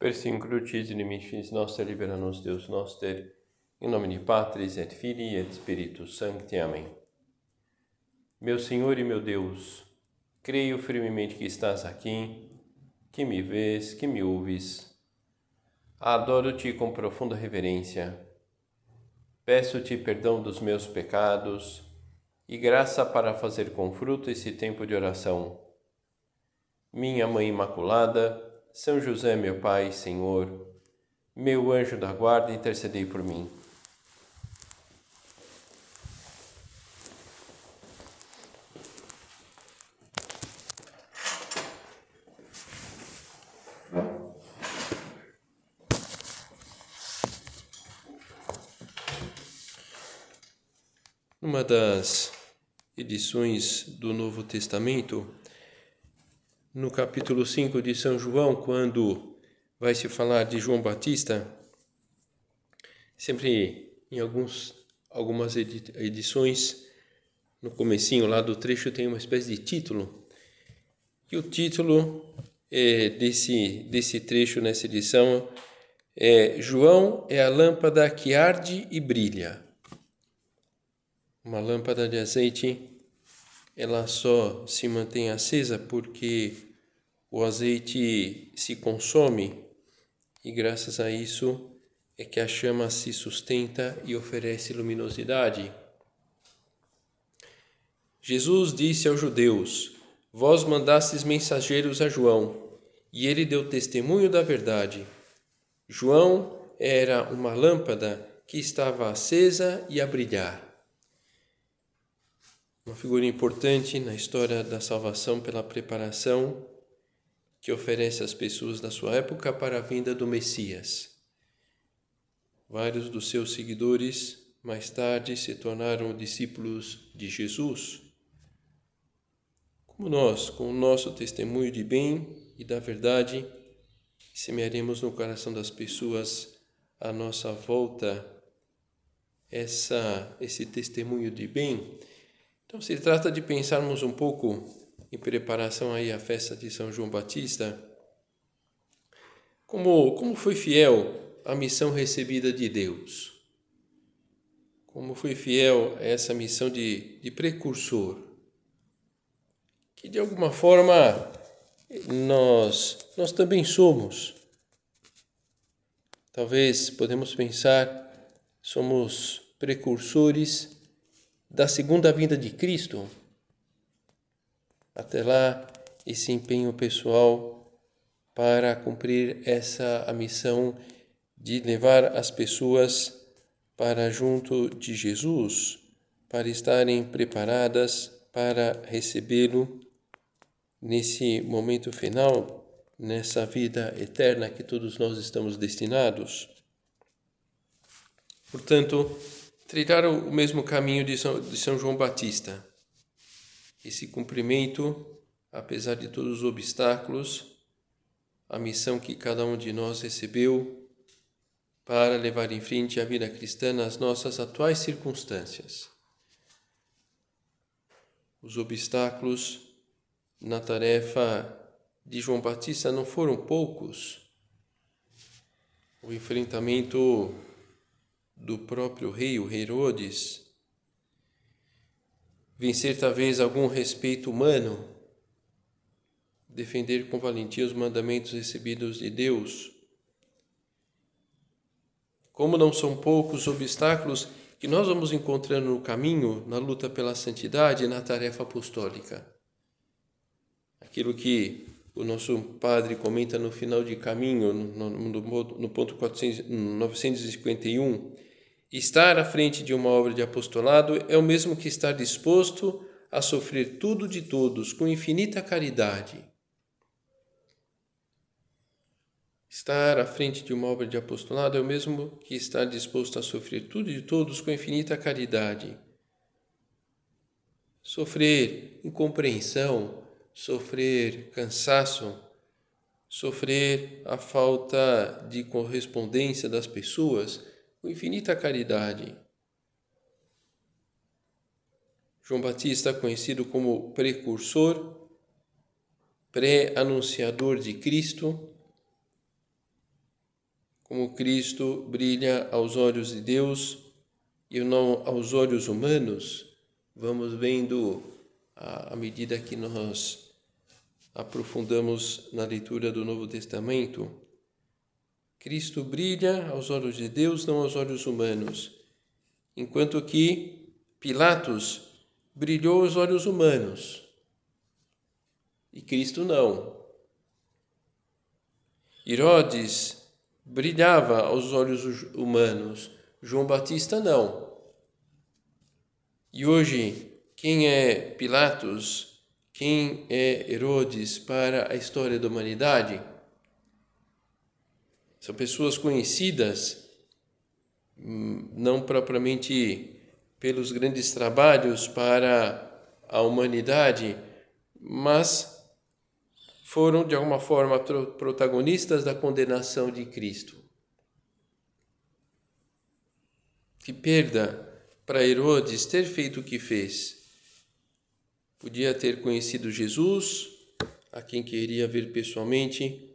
Persincrucis inimicis noster, libera nos Deus noster, em nome de Patris et Filii et Spiritus Sancti. Amém. Meu Senhor e meu Deus, creio firmemente que estás aqui, que me vês, que me ouves. Adoro-te com profunda reverência. Peço-te perdão dos meus pecados e graça para fazer com fruto esse tempo de oração. Minha Mãe Imaculada, são José, meu Pai, Senhor, meu anjo da guarda, intercedei por mim. Numa das edições do Novo Testamento, no capítulo 5 de São João, quando vai se falar de João Batista, sempre em alguns, algumas edições, no comecinho lá do trecho tem uma espécie de título. E o título é, desse, desse trecho nessa edição é João é a lâmpada que arde e brilha. Uma lâmpada de azeite ela só se mantém acesa porque o azeite se consome e graças a isso é que a chama se sustenta e oferece luminosidade. Jesus disse aos judeus: Vós mandastes mensageiros a João, e ele deu testemunho da verdade. João era uma lâmpada que estava acesa e a brilhar uma figura importante na história da salvação pela preparação que oferece às pessoas da sua época para a vinda do Messias. Vários dos seus seguidores mais tarde se tornaram discípulos de Jesus. Como nós, com o nosso testemunho de bem e da verdade, semearemos no coração das pessoas à nossa volta essa esse testemunho de bem então se trata de pensarmos um pouco em preparação aí à festa de São João Batista, como, como foi fiel à missão recebida de Deus, como foi fiel a essa missão de, de precursor, que de alguma forma nós, nós também somos. Talvez podemos pensar, somos precursores da segunda vinda de Cristo. Até lá, esse empenho pessoal para cumprir essa a missão de levar as pessoas para junto de Jesus, para estarem preparadas para recebê-lo nesse momento final, nessa vida eterna que todos nós estamos destinados. Portanto, trilharam o mesmo caminho de São, de São João Batista. Esse cumprimento, apesar de todos os obstáculos, a missão que cada um de nós recebeu para levar em frente a vida cristã nas nossas atuais circunstâncias. Os obstáculos na tarefa de João Batista não foram poucos. O enfrentamento do próprio rei, o Herodes, vencer talvez algum respeito humano, defender com valentia os mandamentos recebidos de Deus. Como não são poucos obstáculos que nós vamos encontrando no caminho, na luta pela santidade e na tarefa apostólica. Aquilo que o nosso padre comenta no final de caminho, no, no, no ponto 400, 951, Estar à frente de uma obra de apostolado é o mesmo que estar disposto a sofrer tudo de todos com infinita caridade. Estar à frente de uma obra de apostolado é o mesmo que estar disposto a sofrer tudo de todos com infinita caridade. Sofrer incompreensão, sofrer cansaço, sofrer a falta de correspondência das pessoas com infinita caridade. João Batista, conhecido como precursor, pré-anunciador de Cristo, como Cristo brilha aos olhos de Deus e não aos olhos humanos, vamos vendo à medida que nós aprofundamos na leitura do Novo Testamento. Cristo brilha aos olhos de Deus, não aos olhos humanos, enquanto que Pilatos brilhou aos olhos humanos e Cristo não. Herodes brilhava aos olhos humanos, João Batista não. E hoje, quem é Pilatos? Quem é Herodes para a história da humanidade? São pessoas conhecidas, hum, não propriamente pelos grandes trabalhos para a humanidade, mas foram de alguma forma protagonistas da condenação de Cristo. Que perda para Herodes ter feito o que fez. Podia ter conhecido Jesus, a quem queria ver pessoalmente,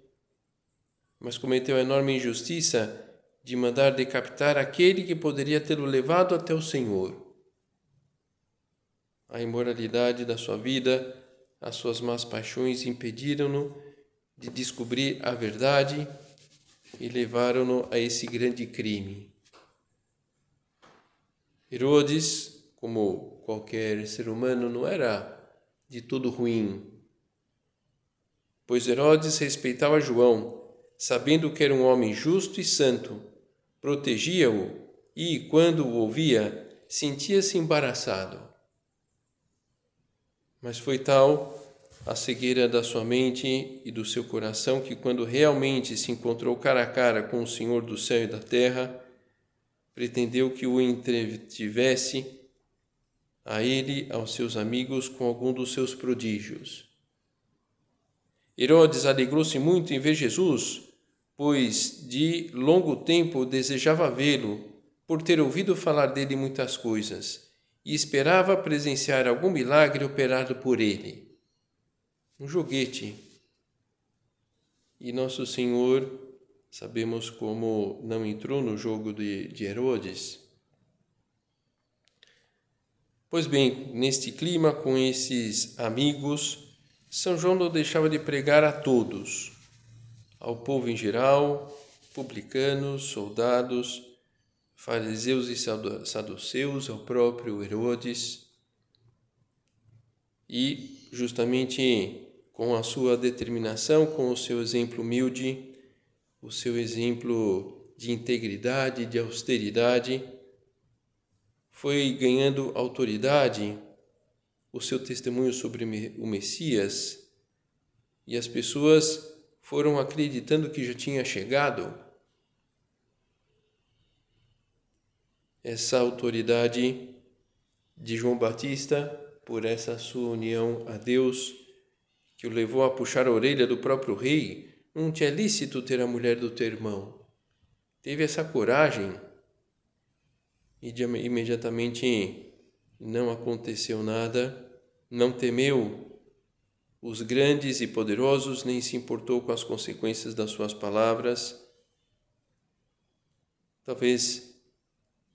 mas cometeu a enorme injustiça de mandar decapitar aquele que poderia tê-lo levado até o Senhor. A imoralidade da sua vida as suas más paixões impediram-no de descobrir a verdade e levaram-no a esse grande crime. Herodes, como qualquer ser humano, não era de todo ruim, pois Herodes respeitava João, sabendo que era um homem justo e santo, protegia-o e, quando o ouvia, sentia-se embaraçado. Mas foi tal a cegueira da sua mente e do seu coração que, quando realmente se encontrou cara a cara com o Senhor do céu e da terra, pretendeu que o entretivesse a ele, aos seus amigos, com algum dos seus prodígios. Herodes alegrou-se muito em ver Jesus, pois de longo tempo desejava vê-lo, por ter ouvido falar dele muitas coisas e esperava presenciar algum milagre operado por ele. Um joguete. E Nosso Senhor, sabemos como não entrou no jogo de, de Herodes. Pois bem, neste clima, com esses amigos, São João não deixava de pregar a todos, ao povo em geral, publicanos, soldados, fariseus e saduceus, ao próprio Herodes, e justamente com a sua determinação, com o seu exemplo humilde, o seu exemplo de integridade, de austeridade, foi ganhando autoridade o seu testemunho sobre o Messias e as pessoas foram acreditando que já tinha chegado essa autoridade de João Batista por essa sua união a Deus que o levou a puxar a orelha do próprio rei. Não te é lícito ter a mulher do teu irmão. Teve essa coragem e imediatamente não aconteceu nada, não temeu os grandes e poderosos, nem se importou com as consequências das suas palavras. Talvez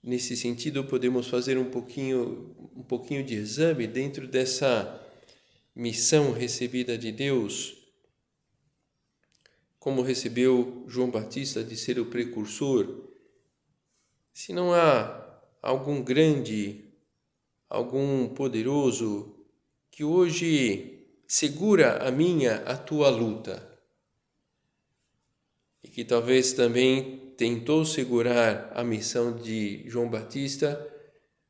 Nesse sentido, podemos fazer um pouquinho, um pouquinho de exame dentro dessa missão recebida de Deus, como recebeu João Batista de ser o precursor. Se não há algum grande, algum poderoso que hoje segura a minha, a tua luta, e que talvez também tentou segurar a missão de João Batista,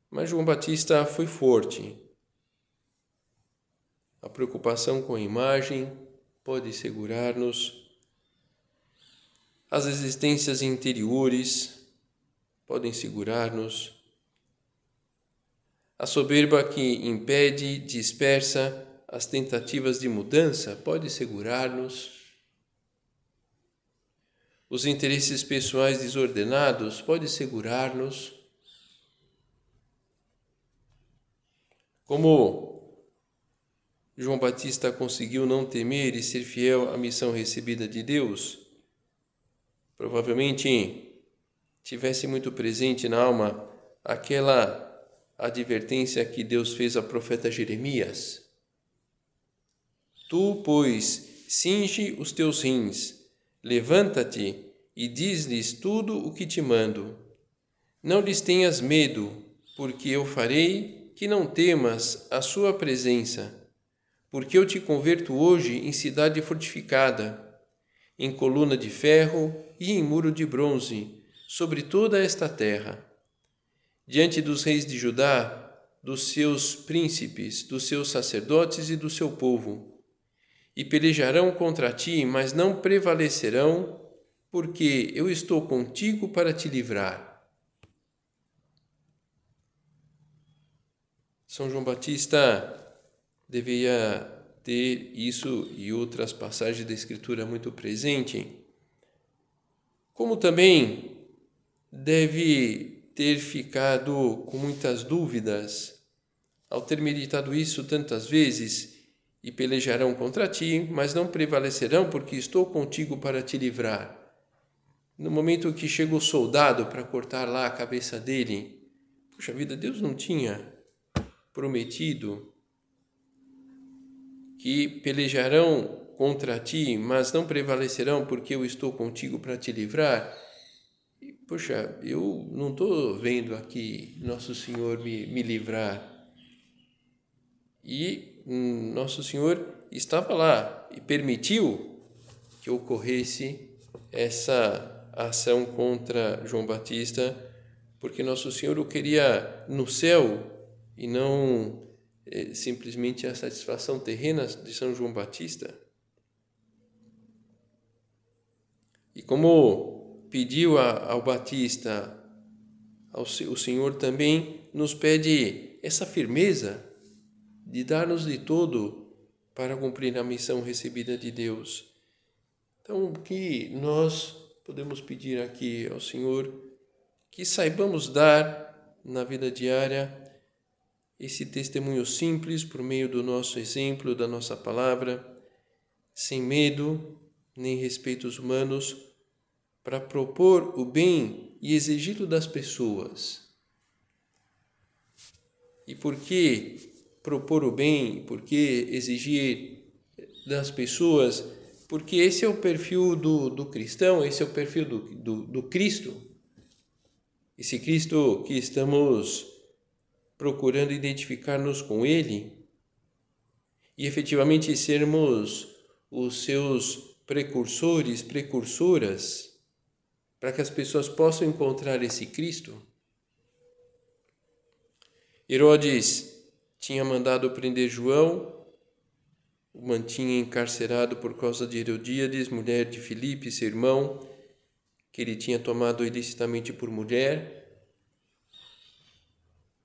mas João Batista foi forte. A preocupação com a imagem pode segurar-nos. As existências interiores podem segurar-nos. A soberba que impede, dispersa as tentativas de mudança pode segurar-nos. Os interesses pessoais desordenados podem segurar-nos. Como João Batista conseguiu não temer e ser fiel à missão recebida de Deus, provavelmente tivesse muito presente na alma aquela advertência que Deus fez ao profeta Jeremias. Tu, pois, cinge os teus rins, levanta-te e diz-lhes tudo o que te mando. Não lhes tenhas medo, porque eu farei que não temas a sua presença, porque eu te converto hoje em cidade fortificada, em coluna de ferro e em muro de bronze, sobre toda esta terra. Diante dos reis de Judá, dos seus príncipes, dos seus sacerdotes e do seu povo, e pelejarão contra ti, mas não prevalecerão, porque eu estou contigo para te livrar. São João Batista deveria ter isso e outras passagens da Escritura muito presente, como também deve ter ficado com muitas dúvidas ao ter meditado isso tantas vezes e pelejarão contra ti, mas não prevalecerão, porque estou contigo para te livrar. No momento que chega o soldado para cortar lá a cabeça dele, puxa vida, Deus não tinha prometido que pelejarão contra ti, mas não prevalecerão, porque eu estou contigo para te livrar. Poxa, eu não estou vendo aqui Nosso Senhor me, me livrar. E nosso Senhor estava lá e permitiu que ocorresse essa ação contra João Batista, porque Nosso Senhor o queria no céu e não é, simplesmente a satisfação terrena de São João Batista. E como pediu a, ao Batista, ao, o Senhor também nos pede essa firmeza de dar-nos de todo para cumprir a missão recebida de Deus. Então, o que nós podemos pedir aqui ao Senhor que saibamos dar na vida diária esse testemunho simples por meio do nosso exemplo, da nossa palavra, sem medo nem respeitos humanos, para propor o bem e exigi-lo das pessoas. E por que propor o bem, por que exigir das pessoas, porque esse é o perfil do, do cristão, esse é o perfil do, do, do Cristo. Esse Cristo que estamos procurando identificar-nos com Ele e efetivamente sermos os seus precursores, precursoras, para que as pessoas possam encontrar esse Cristo. Herodes tinha mandado prender João, o mantinha encarcerado por causa de Herodíades, mulher de Filipe, seu irmão, que ele tinha tomado ilicitamente por mulher.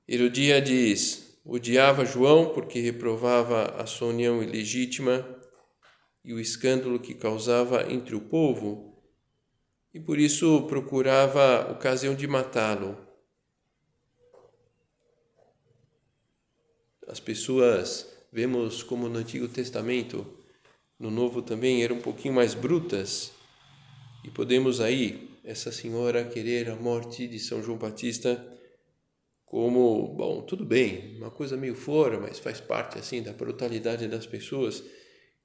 Herodíades odiava João porque reprovava a sua união ilegítima e o escândalo que causava entre o povo, e por isso procurava ocasião de matá-lo. as pessoas, vemos como no Antigo Testamento, no Novo também, eram um pouquinho mais brutas. E podemos aí, essa senhora, querer a morte de São João Batista como, bom, tudo bem, uma coisa meio fora, mas faz parte assim da brutalidade das pessoas.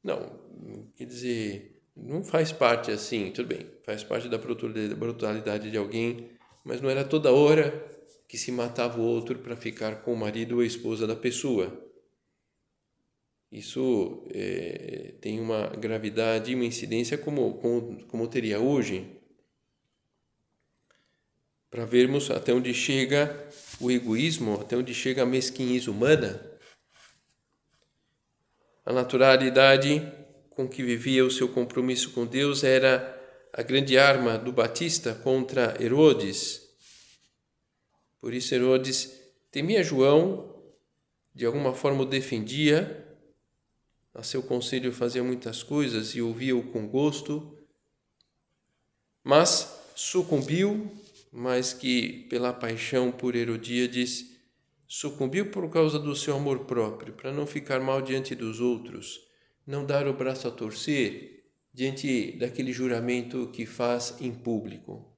Não, quer dizer, não faz parte assim, tudo bem, faz parte da brutalidade de alguém, mas não era toda hora que se matava o outro para ficar com o marido ou a esposa da pessoa. Isso é, tem uma gravidade e uma incidência como, como, como teria hoje. Para vermos até onde chega o egoísmo, até onde chega a mesquinhez humana. A naturalidade com que vivia o seu compromisso com Deus era a grande arma do Batista contra Herodes. Por isso Herodes temia João, de alguma forma o defendia, a seu conselho fazia muitas coisas e ouvia-o com gosto, mas sucumbiu, mais que pela paixão por Herodíades, sucumbiu por causa do seu amor próprio, para não ficar mal diante dos outros, não dar o braço a torcer diante daquele juramento que faz em público.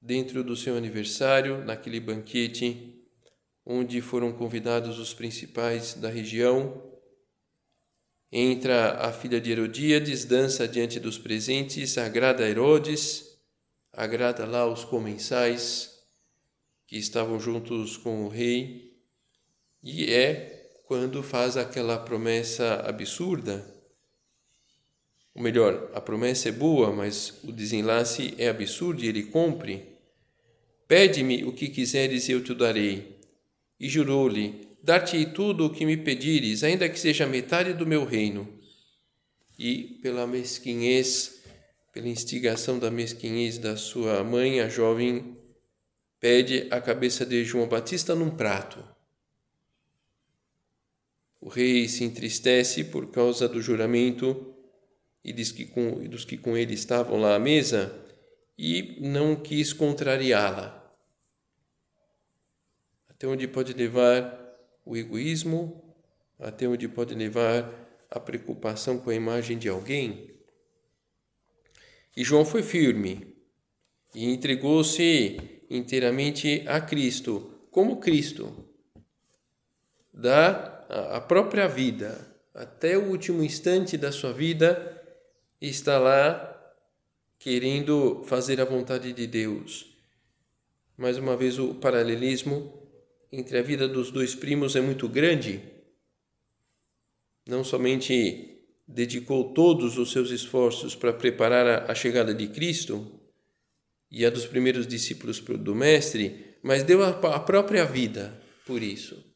Dentro do seu aniversário, naquele banquete, onde foram convidados os principais da região, entra a filha de Herodíades, dança diante dos presentes, agrada Herodes, agrada lá os comensais que estavam juntos com o rei, e é quando faz aquela promessa absurda ou melhor, a promessa é boa, mas o desenlace é absurdo e ele cumpre. Pede-me o que quiseres e eu te darei. E jurou-lhe: Dar-te-ei tudo o que me pedires, ainda que seja metade do meu reino. E, pela mesquinhez, pela instigação da mesquinhez da sua mãe, a jovem pede a cabeça de João Batista num prato. O rei se entristece por causa do juramento e dos que com, dos que com ele estavam lá à mesa e não quis contrariá-la. Até onde pode levar o egoísmo, até onde pode levar a preocupação com a imagem de alguém. E João foi firme e entregou-se inteiramente a Cristo, como Cristo, dá a própria vida, até o último instante da sua vida, está lá querendo fazer a vontade de Deus. Mais uma vez, o paralelismo entre a vida dos dois primos é muito grande. Não somente dedicou todos os seus esforços para preparar a chegada de Cristo e a dos primeiros discípulos do Mestre, mas deu a própria vida por isso.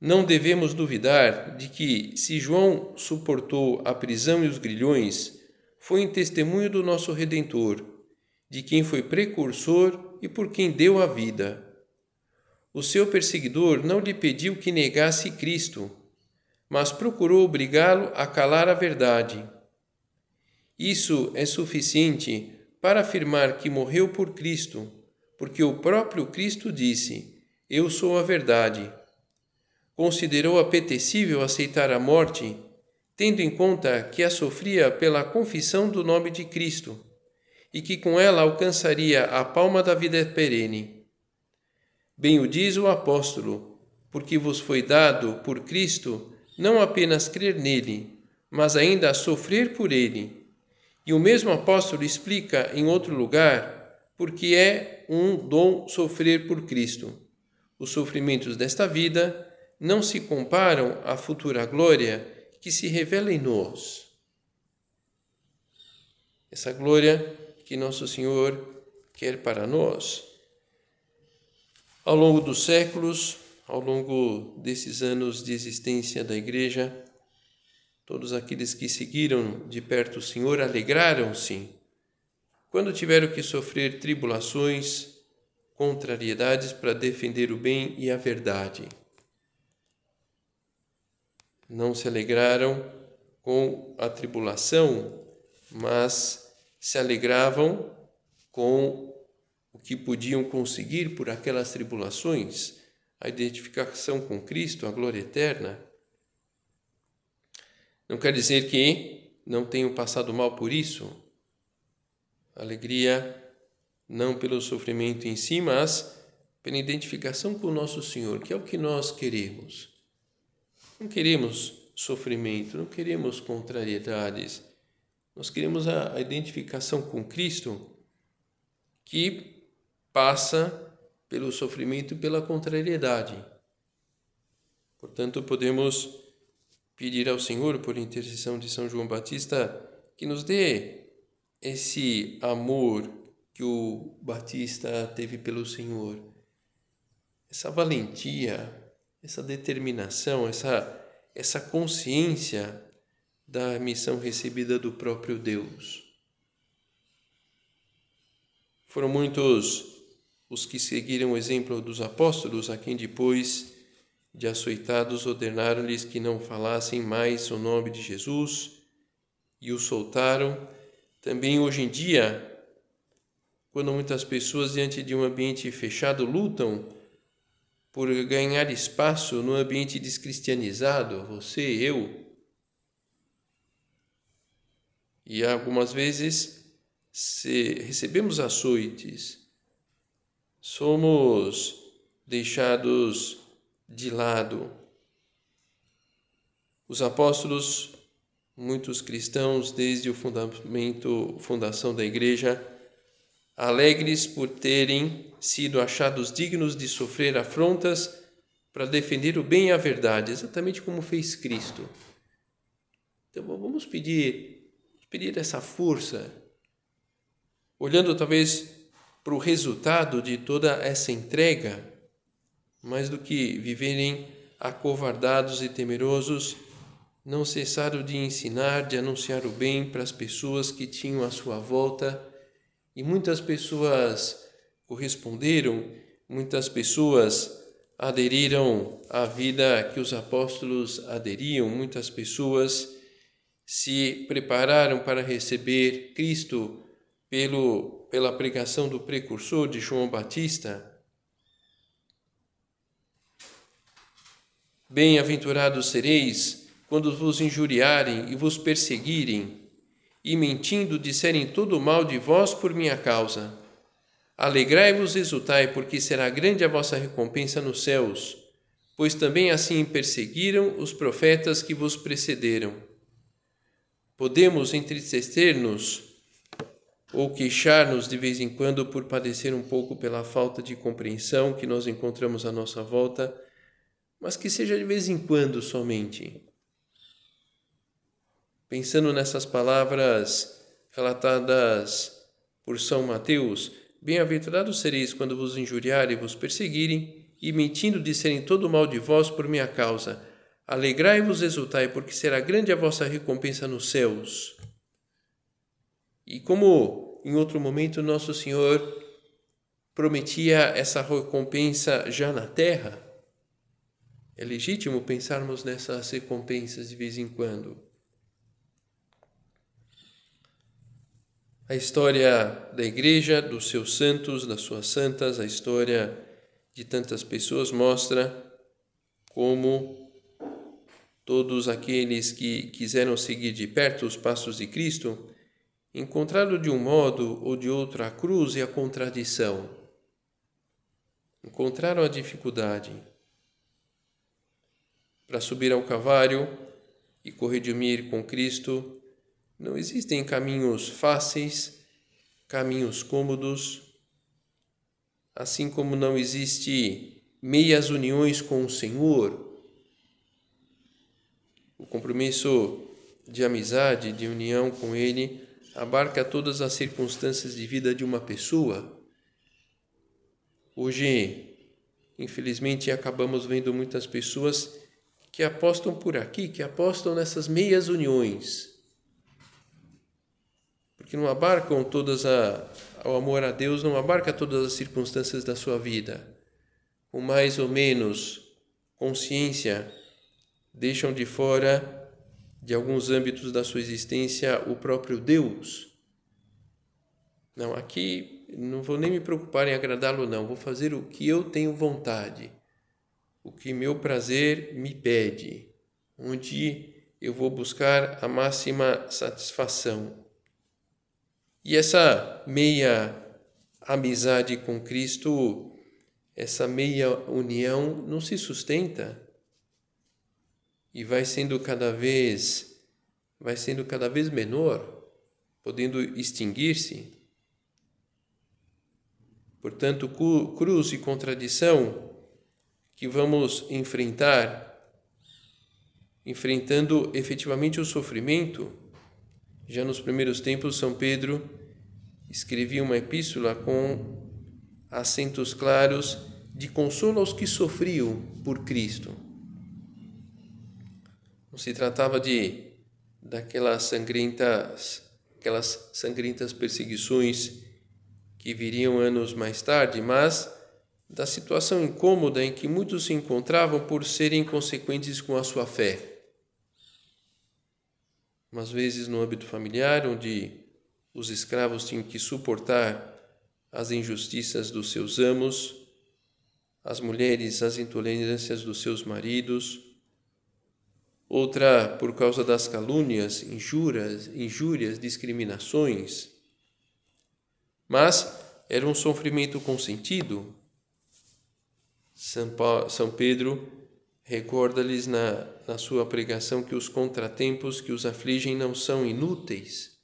Não devemos duvidar de que, se João suportou a prisão e os grilhões, foi em testemunho do nosso Redentor, de quem foi precursor e por quem deu a vida. O seu perseguidor não lhe pediu que negasse Cristo, mas procurou obrigá-lo a calar a verdade. Isso é suficiente para afirmar que morreu por Cristo, porque o próprio Cristo disse: Eu sou a verdade considerou apetecível aceitar a morte, tendo em conta que a sofria pela confissão do nome de Cristo e que com ela alcançaria a palma da vida perene. Bem o diz o apóstolo, porque vos foi dado por Cristo não apenas crer nele, mas ainda sofrer por ele. E o mesmo apóstolo explica em outro lugar porque é um dom sofrer por Cristo. Os sofrimentos desta vida não se comparam à futura glória que se revela em nós. Essa glória que Nosso Senhor quer para nós. Ao longo dos séculos, ao longo desses anos de existência da Igreja, todos aqueles que seguiram de perto o Senhor alegraram-se quando tiveram que sofrer tribulações, contrariedades para defender o bem e a verdade não se alegraram com a tribulação, mas se alegravam com o que podiam conseguir por aquelas tribulações, a identificação com Cristo, a glória eterna. Não quer dizer que não tenham passado mal por isso. Alegria não pelo sofrimento em si, mas pela identificação com o nosso Senhor, que é o que nós queremos. Não queremos sofrimento, não queremos contrariedades. Nós queremos a, a identificação com Cristo que passa pelo sofrimento e pela contrariedade. Portanto, podemos pedir ao Senhor, por intercessão de São João Batista, que nos dê esse amor que o Batista teve pelo Senhor, essa valentia, essa determinação, essa, essa consciência da missão recebida do próprio Deus. Foram muitos os que seguiram o exemplo dos apóstolos, a quem depois de açoitados ordenaram-lhes que não falassem mais o nome de Jesus e o soltaram. Também hoje em dia, quando muitas pessoas diante de um ambiente fechado lutam por ganhar espaço no ambiente descristianizado, você, eu, E algumas vezes se recebemos açoites, somos deixados de lado. Os apóstolos, muitos cristãos desde o fundamento, fundação da igreja, alegres por terem sido achados dignos de sofrer afrontas para defender o bem e a verdade, exatamente como fez Cristo. Então vamos pedir, pedir essa força, olhando talvez para o resultado de toda essa entrega, mais do que viverem acovardados e temerosos, não cessaram de ensinar, de anunciar o bem para as pessoas que tinham à sua volta, e muitas pessoas corresponderam, muitas pessoas aderiram à vida que os apóstolos aderiam, muitas pessoas se prepararam para receber Cristo pelo, pela pregação do precursor de João Batista. Bem-aventurados sereis quando vos injuriarem e vos perseguirem, e mentindo disserem todo o mal de vós por minha causa. Alegrai-vos e exultai, porque será grande a vossa recompensa nos céus, pois também assim perseguiram os profetas que vos precederam. Podemos entristecer-nos ou queixar-nos de vez em quando por padecer um pouco pela falta de compreensão que nós encontramos à nossa volta, mas que seja de vez em quando somente. Pensando nessas palavras relatadas por São Mateus, Bem-aventurados sereis quando vos injuriarem e vos perseguirem, e mentindo disserem todo o mal de vós por minha causa. Alegrai-vos exultai, porque será grande a vossa recompensa nos céus. E como em outro momento Nosso Senhor prometia essa recompensa já na terra, é legítimo pensarmos nessas recompensas de vez em quando. A história da igreja, dos seus santos, das suas santas, a história de tantas pessoas mostra como todos aqueles que quiseram seguir de perto os passos de Cristo encontraram de um modo ou de outro a cruz e a contradição. Encontraram a dificuldade para subir ao cavalo e corredimir com Cristo não existem caminhos fáceis, caminhos cômodos, assim como não existe meias uniões com o Senhor. O compromisso de amizade, de união com Ele, abarca todas as circunstâncias de vida de uma pessoa. Hoje, infelizmente, acabamos vendo muitas pessoas que apostam por aqui, que apostam nessas meias uniões que não abarcam todas a o amor a Deus não abarca todas as circunstâncias da sua vida. Com mais ou menos consciência, deixam de fora de alguns âmbitos da sua existência o próprio Deus. Não, aqui não vou nem me preocupar em agradá-lo, não. Vou fazer o que eu tenho vontade, o que meu prazer me pede, onde eu vou buscar a máxima satisfação. E essa meia amizade com Cristo, essa meia união não se sustenta e vai sendo cada vez vai sendo cada vez menor, podendo extinguir-se. Portanto, cruz e contradição que vamos enfrentar, enfrentando efetivamente o sofrimento, já nos primeiros tempos, São Pedro escrevia uma epístola com acentos claros de consolo aos que sofriam por Cristo. Não se tratava de daquelas sangrentas, aquelas sangrentas perseguições que viriam anos mais tarde, mas da situação incômoda em que muitos se encontravam por serem consequentes com a sua fé umas vezes no âmbito familiar, onde os escravos tinham que suportar as injustiças dos seus amos, as mulheres as intolerâncias dos seus maridos, outra por causa das calúnias, injúrias, injúrias, discriminações. Mas era um sofrimento consentido. São Pedro recorda-lhes na, na sua pregação que os contratempos que os afligem não são inúteis.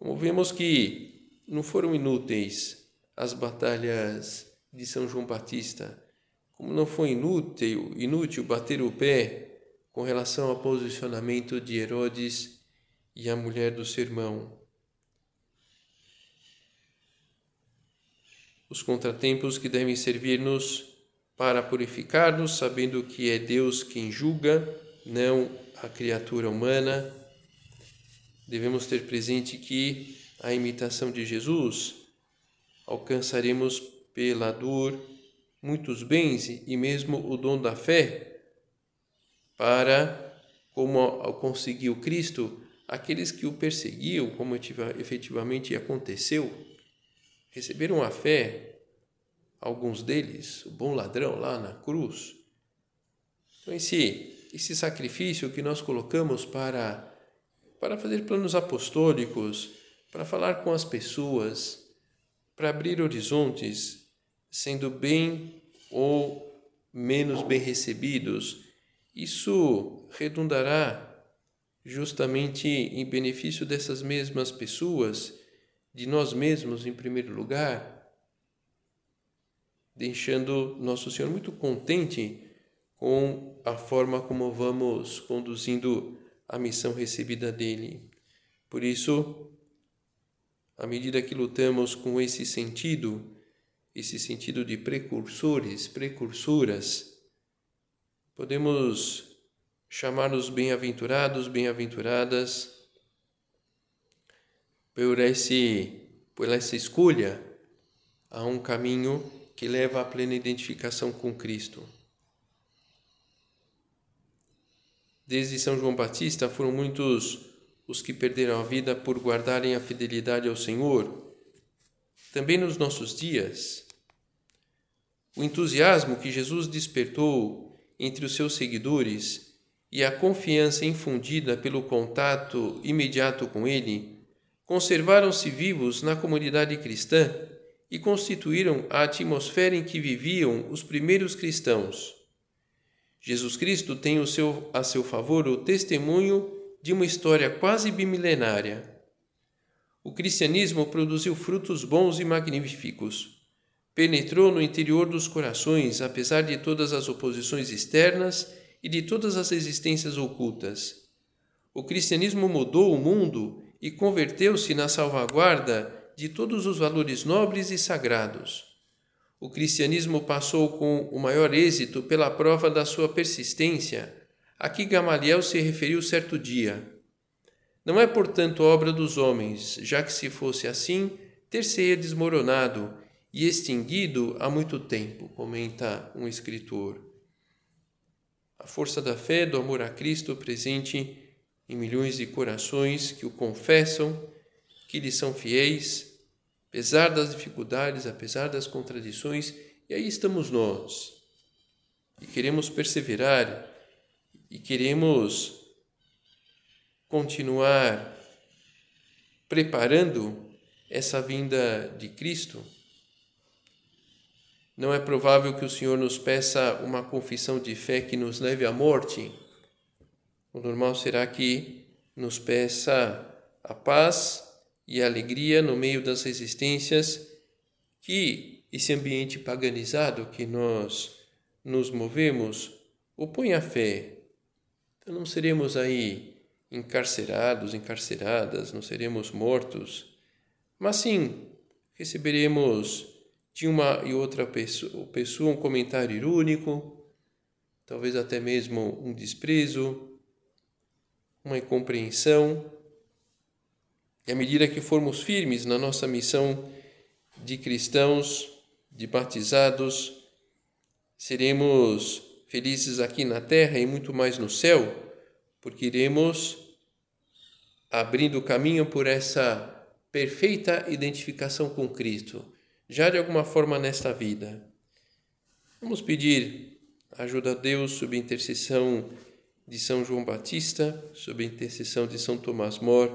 Como vemos que não foram inúteis as batalhas de São João Batista, como não foi inútil, inútil bater o pé com relação ao posicionamento de Herodes e a mulher do sermão. Os contratempos que devem servir-nos para purificar-nos, sabendo que é Deus quem julga, não a criatura humana. Devemos ter presente que a imitação de Jesus alcançaremos pela dor muitos bens e mesmo o dom da fé para, como o Cristo, aqueles que o perseguiam, como efetivamente aconteceu, receberam a fé alguns deles, o bom ladrão lá na cruz. Então, esse, esse sacrifício que nós colocamos para, para fazer planos apostólicos, para falar com as pessoas, para abrir horizontes, sendo bem ou menos bem recebidos, isso redundará justamente em benefício dessas mesmas pessoas, de nós mesmos em primeiro lugar, deixando Nosso Senhor muito contente com a forma como vamos conduzindo a missão recebida dele. Por isso, à medida que lutamos com esse sentido, esse sentido de precursores, precursoras, podemos chamar-nos bem-aventurados, bem-aventuradas por, por essa escolha a um caminho que leva à plena identificação com Cristo. Desde São João Batista foram muitos os que perderam a vida por guardarem a fidelidade ao Senhor. Também nos nossos dias, o entusiasmo que Jesus despertou entre os seus seguidores e a confiança infundida pelo contato imediato com Ele conservaram-se vivos na comunidade cristã e constituíram a atmosfera em que viviam os primeiros cristãos. Jesus Cristo tem o seu, a seu favor o testemunho de uma história quase bimilenária. O cristianismo produziu frutos bons e magníficos. Penetrou no interior dos corações, apesar de todas as oposições externas e de todas as resistências ocultas. O cristianismo mudou o mundo e converteu-se na salvaguarda de todos os valores nobres e sagrados. O cristianismo passou com o maior êxito pela prova da sua persistência, a que Gamaliel se referiu certo dia. Não é, portanto, obra dos homens, já que se fosse assim, ter-se-ia desmoronado e extinguido há muito tempo, comenta um escritor. A força da fé, do amor a Cristo presente em milhões de corações que o confessam que lhe são fiéis, apesar das dificuldades, apesar das contradições, e aí estamos nós. E queremos perseverar e queremos continuar preparando essa vinda de Cristo. Não é provável que o Senhor nos peça uma confissão de fé que nos leve à morte. O normal será que nos peça a paz e alegria no meio das resistências que esse ambiente paganizado que nós nos movemos opõe à fé. Então não seremos aí encarcerados, encarceradas, não seremos mortos, mas sim receberemos de uma e outra pessoa, pessoa um comentário irônico, talvez até mesmo um desprezo, uma incompreensão, e à medida que formos firmes na nossa missão de cristãos, de batizados, seremos felizes aqui na terra e muito mais no céu, porque iremos abrindo caminho por essa perfeita identificação com Cristo, já de alguma forma nesta vida. Vamos pedir ajuda a Deus sob intercessão de São João Batista, sob intercessão de São Tomás More,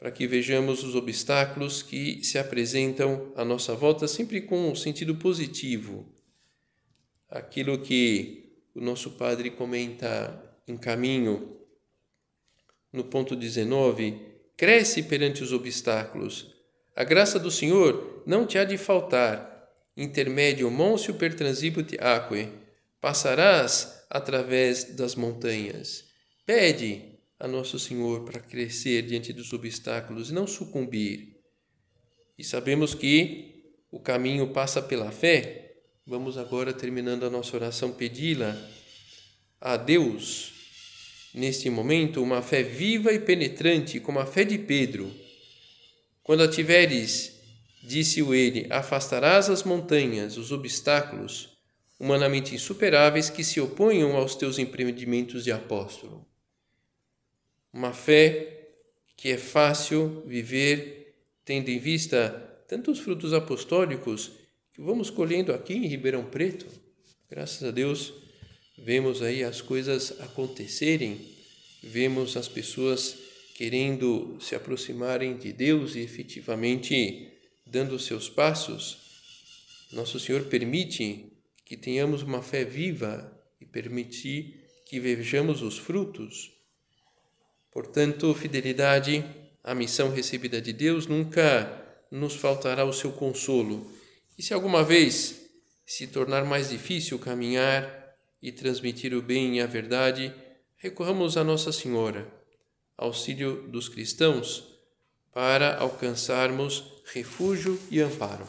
para que vejamos os obstáculos que se apresentam à nossa volta sempre com um sentido positivo. Aquilo que o nosso padre comenta em caminho, no ponto 19, cresce perante os obstáculos. A graça do Senhor não te há de faltar. Intermédio moncio per transibut aquae. Passarás através das montanhas. Pede a Nosso Senhor para crescer diante dos obstáculos e não sucumbir. E sabemos que o caminho passa pela fé. Vamos agora, terminando a nossa oração, pedi-la a Deus, neste momento, uma fé viva e penetrante, como a fé de Pedro. Quando a tiveres, disse-o ele, afastarás as montanhas, os obstáculos, humanamente insuperáveis que se oponham aos teus empreendimentos de apóstolo uma fé que é fácil viver tendo em vista tantos frutos apostólicos que vamos colhendo aqui em Ribeirão Preto. Graças a Deus, vemos aí as coisas acontecerem, vemos as pessoas querendo se aproximarem de Deus e efetivamente dando seus passos. Nosso Senhor permite que tenhamos uma fé viva e permite que vejamos os frutos Portanto, fidelidade à missão recebida de Deus nunca nos faltará o seu consolo. E se alguma vez se tornar mais difícil caminhar e transmitir o bem e a verdade, recorramos a Nossa Senhora, auxílio dos cristãos, para alcançarmos refúgio e amparo.